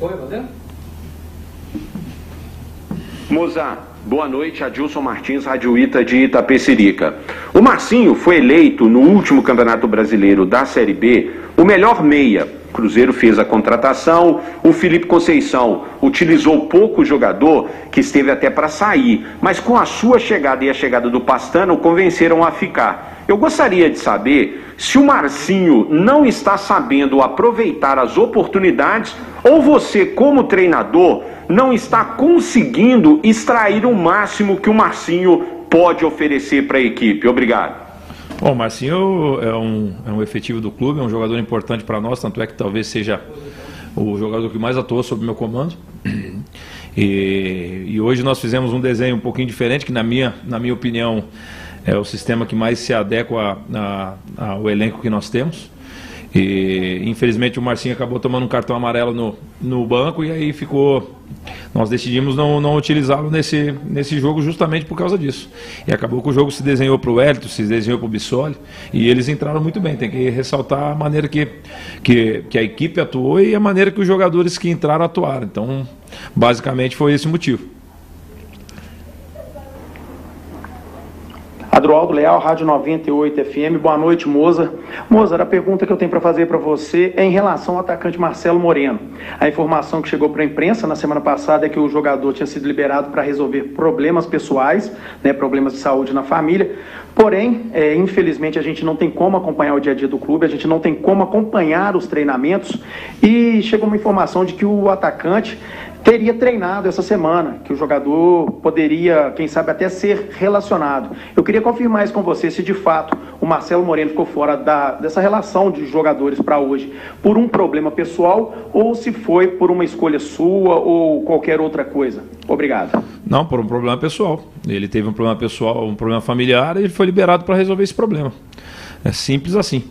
Oi, Vadendo? Moza, boa noite. Adilson Martins, Rádio Ita de Itapecerica. O Marcinho foi eleito no último Campeonato Brasileiro da Série B o melhor meia. O Cruzeiro fez a contratação, o Felipe Conceição utilizou pouco jogador que esteve até para sair, mas com a sua chegada e a chegada do Pastano convenceram a ficar. Eu gostaria de saber se o Marcinho não está sabendo aproveitar as oportunidades ou você, como treinador, não está conseguindo extrair o máximo que o Marcinho pode oferecer para a equipe. Obrigado. Bom, o Marcinho é um, é um efetivo do clube, é um jogador importante para nós, tanto é que talvez seja o jogador que mais atuou sob meu comando. E, e, hoje nós fizemos um desenho um pouquinho diferente, que na minha, na minha opinião é o sistema que mais se adequa ao elenco que nós temos. E infelizmente o Marcinho acabou tomando um cartão amarelo no, no banco e aí ficou. Nós decidimos não, não utilizá-lo nesse, nesse jogo justamente por causa disso. E acabou que o jogo se desenhou para o Hélito, se desenhou para o Bissoli e eles entraram muito bem. Tem que ressaltar a maneira que, que, que a equipe atuou e a maneira que os jogadores que entraram atuaram. Então, basicamente foi esse o motivo. Adroaldo Leal, Rádio 98 FM. Boa noite, Moza. Moza, a pergunta que eu tenho para fazer para você é em relação ao atacante Marcelo Moreno. A informação que chegou para a imprensa na semana passada é que o jogador tinha sido liberado para resolver problemas pessoais, né, problemas de saúde na família. Porém, é, infelizmente, a gente não tem como acompanhar o dia a dia do clube, a gente não tem como acompanhar os treinamentos. E chegou uma informação de que o atacante teria treinado essa semana, que o jogador poderia, quem sabe, até ser relacionado. Eu queria confirmar isso com você, se de fato o Marcelo Moreno ficou fora da, dessa relação de jogadores para hoje por um problema pessoal ou se foi por uma escolha sua ou qualquer outra coisa. Obrigado. Não, por um problema pessoal. Ele teve um problema pessoal, um problema familiar e ele foi liberado para resolver esse problema. É simples assim.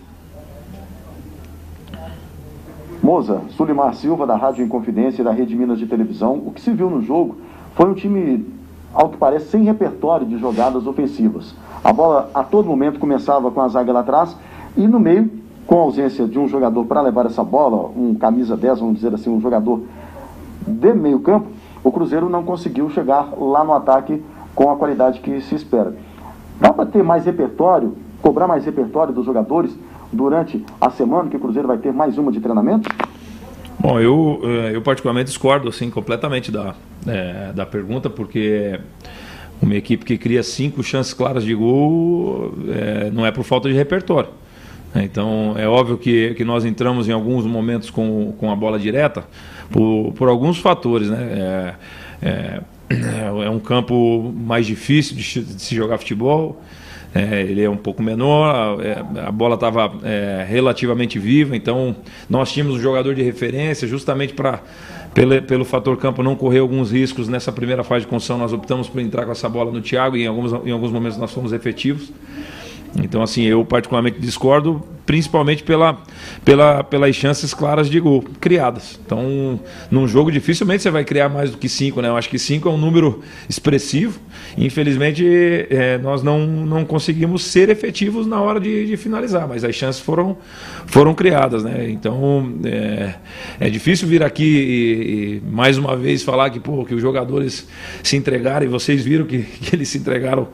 Moza, Sulimar Silva, da Rádio Inconfidência e da Rede Minas de Televisão. O que se viu no jogo foi um time, ao que parece, sem repertório de jogadas ofensivas. A bola a todo momento começava com a zaga lá atrás e no meio, com a ausência de um jogador para levar essa bola, um camisa 10, vamos dizer assim, um jogador de meio campo, o Cruzeiro não conseguiu chegar lá no ataque com a qualidade que se espera. Dá para ter mais repertório, cobrar mais repertório dos jogadores durante a semana que o Cruzeiro vai ter mais uma de treinamento? Bom, eu, eh, eu particularmente discordo assim, completamente da, é, da pergunta, porque uma equipe que cria cinco chances claras de gol é, não é por falta de repertório. Então, é óbvio que, que nós entramos em alguns momentos com, com a bola direta por, por alguns fatores. Né? É, é, é um campo mais difícil de, de se jogar futebol. É, ele é um pouco menor, a, é, a bola estava é, relativamente viva, então nós tínhamos um jogador de referência justamente para pelo, pelo fator campo não correr alguns riscos nessa primeira fase de construção, nós optamos por entrar com essa bola no Thiago e em alguns, em alguns momentos nós fomos efetivos. Então, assim, eu particularmente discordo, principalmente pela, pela, pelas chances claras de gol criadas. Então, num jogo dificilmente você vai criar mais do que cinco, né? Eu acho que cinco é um número expressivo. Infelizmente, é, nós não, não conseguimos ser efetivos na hora de, de, finalizar, mas as chances foram, foram criadas, né? Então, é, é difícil vir aqui e, e, mais uma vez falar que, pô, que os jogadores se entregaram e vocês viram que, que eles se entregaram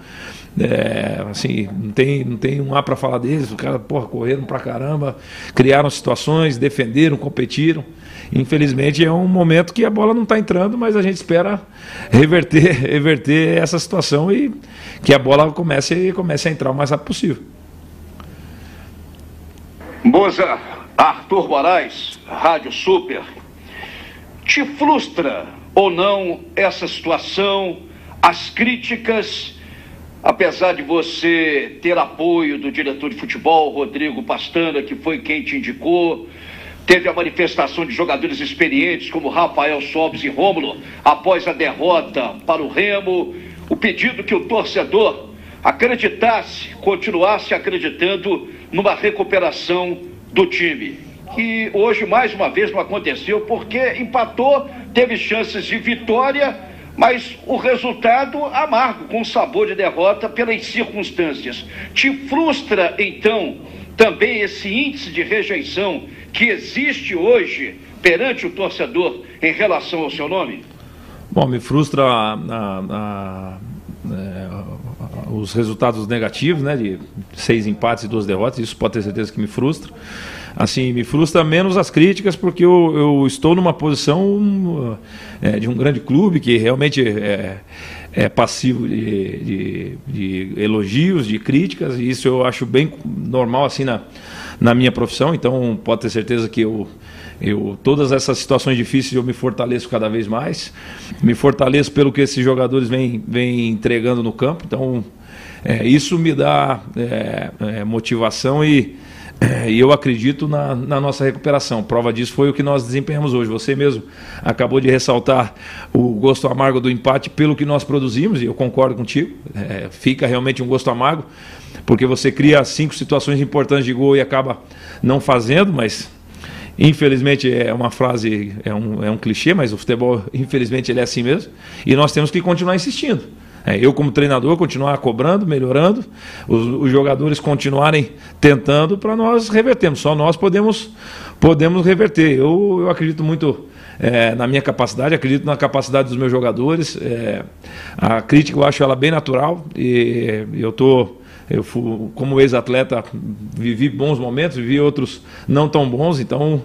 é, assim, não tem, não tem um A para falar deles. Os caras, porra, correram pra caramba, criaram situações, defenderam, competiram. Infelizmente é um momento que a bola não está entrando, mas a gente espera reverter, reverter essa situação e que a bola comece, comece a entrar o mais rápido possível. Moza, Arthur Moraes, Rádio Super. Te frustra ou não essa situação, as críticas Apesar de você ter apoio do diretor de futebol, Rodrigo Pastana, que foi quem te indicou, teve a manifestação de jogadores experientes como Rafael Sobes e Rômulo após a derrota para o Remo, o pedido que o torcedor acreditasse, continuasse acreditando numa recuperação do time. Que hoje mais uma vez não aconteceu porque empatou, teve chances de vitória mas o resultado amargo, com sabor de derrota pelas circunstâncias. Te frustra, então, também esse índice de rejeição que existe hoje perante o torcedor em relação ao seu nome? Bom, me frustra a, a, a, os resultados negativos, né, de seis empates e duas derrotas, isso pode ter certeza que me frustra. Assim, me frustra menos as críticas, porque eu, eu estou numa posição é, de um grande clube que realmente é, é passivo de, de, de, elogios, de críticas, e isso eu acho bem normal assim na, na minha profissão, então pode ter certeza que eu eu, todas essas situações difíceis eu me fortaleço cada vez mais. Me fortaleço pelo que esses jogadores vêm, vêm entregando no campo. Então, é, isso me dá é, é, motivação e, é, e eu acredito na, na, nossa recuperação. Prova disso foi o que nós desempenhamos hoje. Você mesmo acabou de ressaltar o gosto amargo do empate pelo que nós produzimos, e eu concordo contigo. É, fica realmente um gosto amargo, porque você cria cinco situações importantes de gol e acaba não fazendo, mas Infelizmente é uma frase, é um, é um clichê, mas o futebol, infelizmente, ele é assim mesmo. E nós temos que continuar insistindo. É, eu, como treinador, continuar cobrando, melhorando, os, os jogadores continuarem tentando para nós revertermos. Só nós podemos, podemos reverter. Eu, eu acredito muito é, na minha capacidade, acredito na capacidade dos meus jogadores. É, a crítica eu acho ela bem natural e eu estou. Eu, fui, como ex-atleta, vivi bons momentos, vivi outros não tão bons, então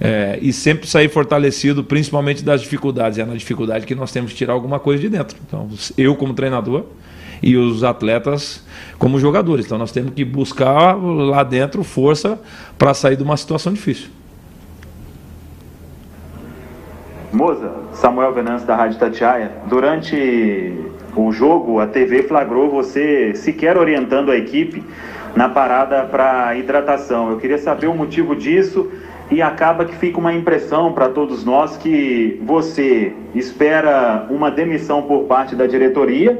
é, e sempre sair fortalecido, principalmente das dificuldades. É na dificuldade que nós temos que tirar alguma coisa de dentro. Então, eu como treinador e os atletas como jogadores. Então, nós temos que buscar lá dentro força para sair de uma situação difícil. Moza, Samuel Venâncio da Rádio Tatiaia. Durante o jogo, a TV flagrou você sequer orientando a equipe na parada para hidratação. Eu queria saber o motivo disso e acaba que fica uma impressão para todos nós que você espera uma demissão por parte da diretoria,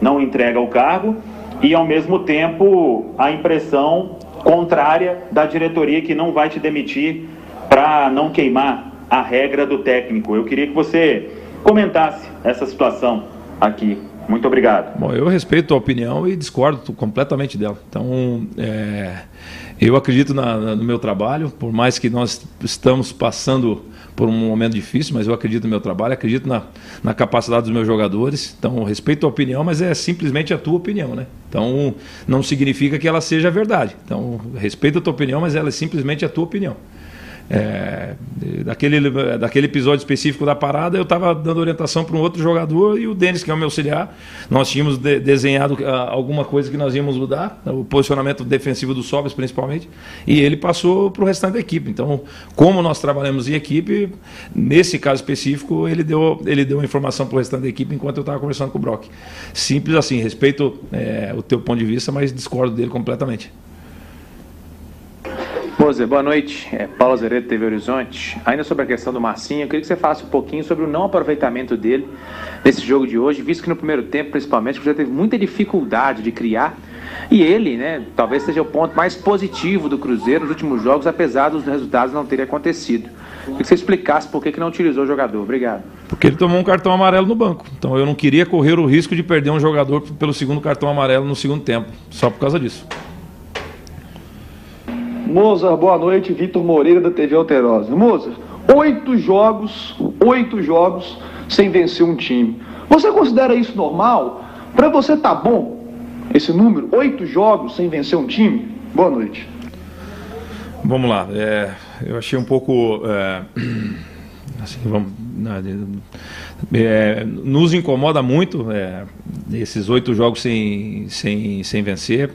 não entrega o cargo, e ao mesmo tempo a impressão contrária da diretoria que não vai te demitir para não queimar a regra do técnico. Eu queria que você comentasse essa situação aqui. Muito obrigado. Bom, eu respeito a opinião e discordo completamente dela. Então, é, eu acredito na, na, no meu trabalho, por mais que nós estamos passando por um momento difícil, mas eu acredito no meu trabalho, acredito na, na capacidade dos meus jogadores. Então, respeito a opinião, mas é simplesmente a tua opinião, né? Então, não significa que ela seja verdade. Então, respeito a tua opinião, mas ela é simplesmente a tua opinião. É, daquele, daquele episódio específico da parada, eu estava dando orientação para um outro jogador e o Denis, que é o meu auxiliar, nós tínhamos de, desenhado uh, alguma coisa que nós íamos mudar, o posicionamento defensivo do Sobres principalmente, e ele passou para o restante da equipe. Então, como nós trabalhamos em equipe, nesse caso específico, ele deu, ele deu uma informação para o restante da equipe enquanto eu estava conversando com o Brock. Simples assim, respeito é, o teu ponto de vista, mas discordo dele completamente. Mozer, boa noite. É Paulo Azeredo, TV Horizonte. Ainda sobre a questão do Marcinho, eu queria que você falasse um pouquinho sobre o não aproveitamento dele nesse jogo de hoje, visto que no primeiro tempo, principalmente, você teve muita dificuldade de criar. E ele, né, talvez seja o ponto mais positivo do Cruzeiro nos últimos jogos, apesar dos resultados não terem acontecido. Queria que você explicasse por que, que não utilizou o jogador. Obrigado. Porque ele tomou um cartão amarelo no banco. Então eu não queria correr o risco de perder um jogador pelo segundo cartão amarelo no segundo tempo, só por causa disso. Mozart, boa noite. Vitor Moreira, da TV Alterosa. Mozart, oito jogos, oito jogos sem vencer um time. Você considera isso normal? Para você tá bom esse número? Oito jogos sem vencer um time? Boa noite. Vamos lá. É, eu achei um pouco. É, assim, vamos, é, nos incomoda muito é, esses oito jogos sem, sem, sem vencer.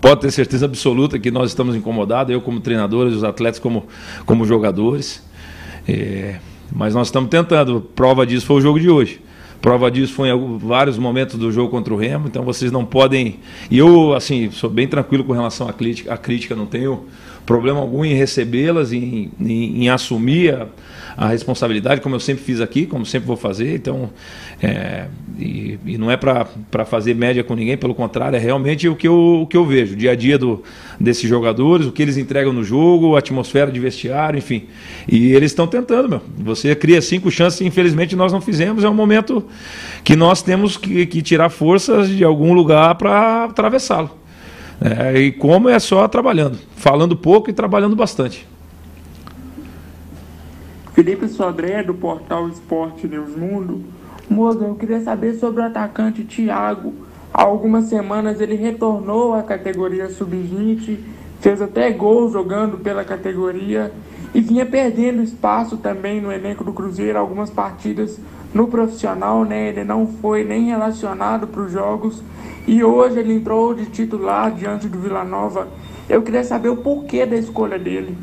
Pode ter certeza absoluta que nós estamos incomodados, eu como treinador, os atletas como, como jogadores. É, mas nós estamos tentando. Prova disso foi o jogo de hoje. Prova disso foi em vários momentos do jogo contra o Remo, então vocês não podem. E eu, assim, sou bem tranquilo com relação à crítica, à crítica não tenho problema algum em recebê-las, em, em, em, assumir a, a, responsabilidade, como eu sempre fiz aqui, como sempre vou fazer. Então, é, e, e, não é para fazer média com ninguém, pelo contrário, é realmente o que eu, o que eu vejo, o dia a dia do, desses jogadores, o que eles entregam no jogo, a atmosfera de vestiário, enfim. E eles estão tentando, meu. Você cria cinco chances, infelizmente nós não fizemos. É um momento que nós temos que, que tirar forças de algum lugar para atravessá-lo. É, e como é só trabalhando, falando pouco e trabalhando bastante. Felipe Sodré, do portal Esporte News Mundo. Moza, eu queria saber sobre o atacante Thiago. Há algumas semanas ele retornou à categoria sub-20, fez até gol jogando pela categoria e vinha perdendo espaço também no elenco do Cruzeiro, algumas partidas no profissional, né? Ele não foi nem relacionado para os jogos e hoje ele entrou de titular diante do Vila Nova. Eu queria saber o porquê da escolha dele.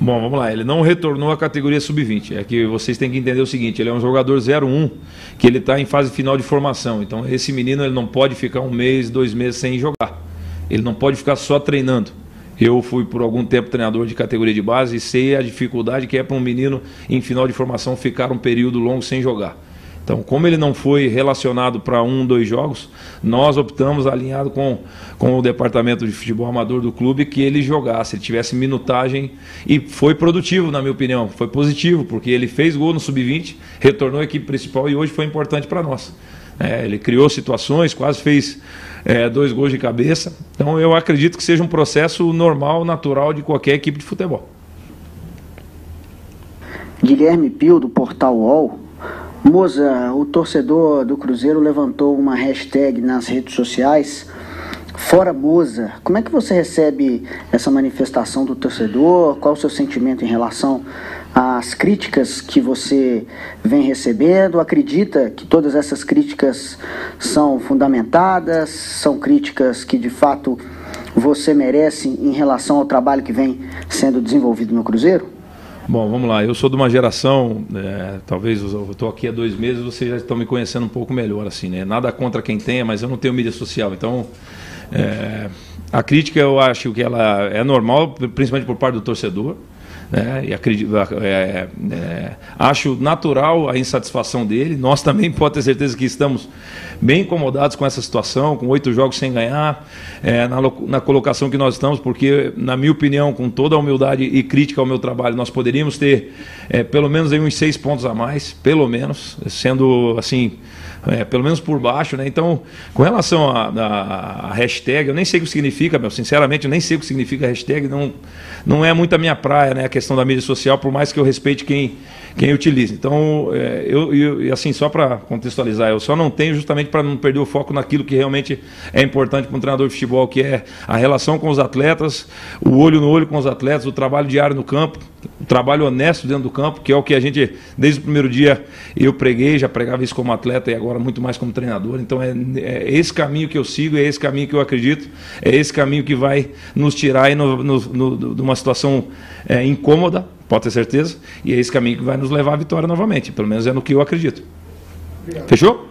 Bom, vamos lá. Ele não retornou à categoria sub-20. É que vocês têm que entender o seguinte: ele é um jogador 01, que ele está em fase final de formação. Então, esse menino ele não pode ficar um mês, dois meses sem jogar. Ele não pode ficar só treinando. Eu fui por algum tempo treinador de categoria de base e sei a dificuldade que é para um menino em final de formação ficar um período longo sem jogar. Então, como ele não foi relacionado para um, dois jogos, nós optamos, alinhado com, com o departamento de futebol amador do clube, que ele jogasse, ele tivesse minutagem e foi produtivo, na minha opinião. Foi positivo, porque ele fez gol no sub-20, retornou à equipe principal e hoje foi importante para nós. É, ele criou situações, quase fez é, dois gols de cabeça. Então, eu acredito que seja um processo normal, natural de qualquer equipe de futebol. Guilherme Pio, do Portal UOL. Moza, o torcedor do Cruzeiro levantou uma hashtag nas redes sociais, Fora Moza. Como é que você recebe essa manifestação do torcedor? Qual o seu sentimento em relação às críticas que você vem recebendo? Acredita que todas essas críticas são fundamentadas? São críticas que de fato você merece em relação ao trabalho que vem sendo desenvolvido no Cruzeiro? Bom, vamos lá. Eu sou de uma geração, é, talvez eu estou aqui há dois meses, vocês já estão me conhecendo um pouco melhor, assim, né? Nada contra quem tenha, mas eu não tenho mídia social, então é, a crítica eu acho que ela é normal, principalmente por parte do torcedor. Né? E acredito, é, é, acho natural a insatisfação dele. Nós também pode ter certeza que estamos bem incomodados com essa situação, com oito jogos sem ganhar, é, na, na, colocação que nós estamos, porque, na minha opinião, com toda a humildade e crítica ao meu trabalho, nós poderíamos ter é, pelo menos aí uns seis pontos a mais, pelo menos, sendo assim é, pelo menos por baixo, né? Então, com relação à hashtag, eu nem sei o que significa, meu, sinceramente, eu nem sei o que significa hashtag, não, não é muito a minha praia, né? A questão da mídia social, por mais que eu respeite quem, quem utiliza. Então, é, eu, eu, assim, só para contextualizar, eu só não tenho justamente para não perder o foco naquilo que realmente é importante para um treinador de futebol, que é a relação com os atletas, o olho no olho com os atletas, o trabalho diário no campo, o trabalho honesto dentro do campo, que é o que a gente, desde o primeiro dia, eu preguei, já pregava isso como atleta e agora muito mais como treinador. Então é, é esse caminho que eu sigo, é esse caminho que eu acredito, é esse caminho que vai nos tirar aí no, no, no, de uma situação é, incômoda, pode ter certeza, e é esse caminho que vai nos levar à vitória novamente. Pelo menos é no que eu acredito. Fechou?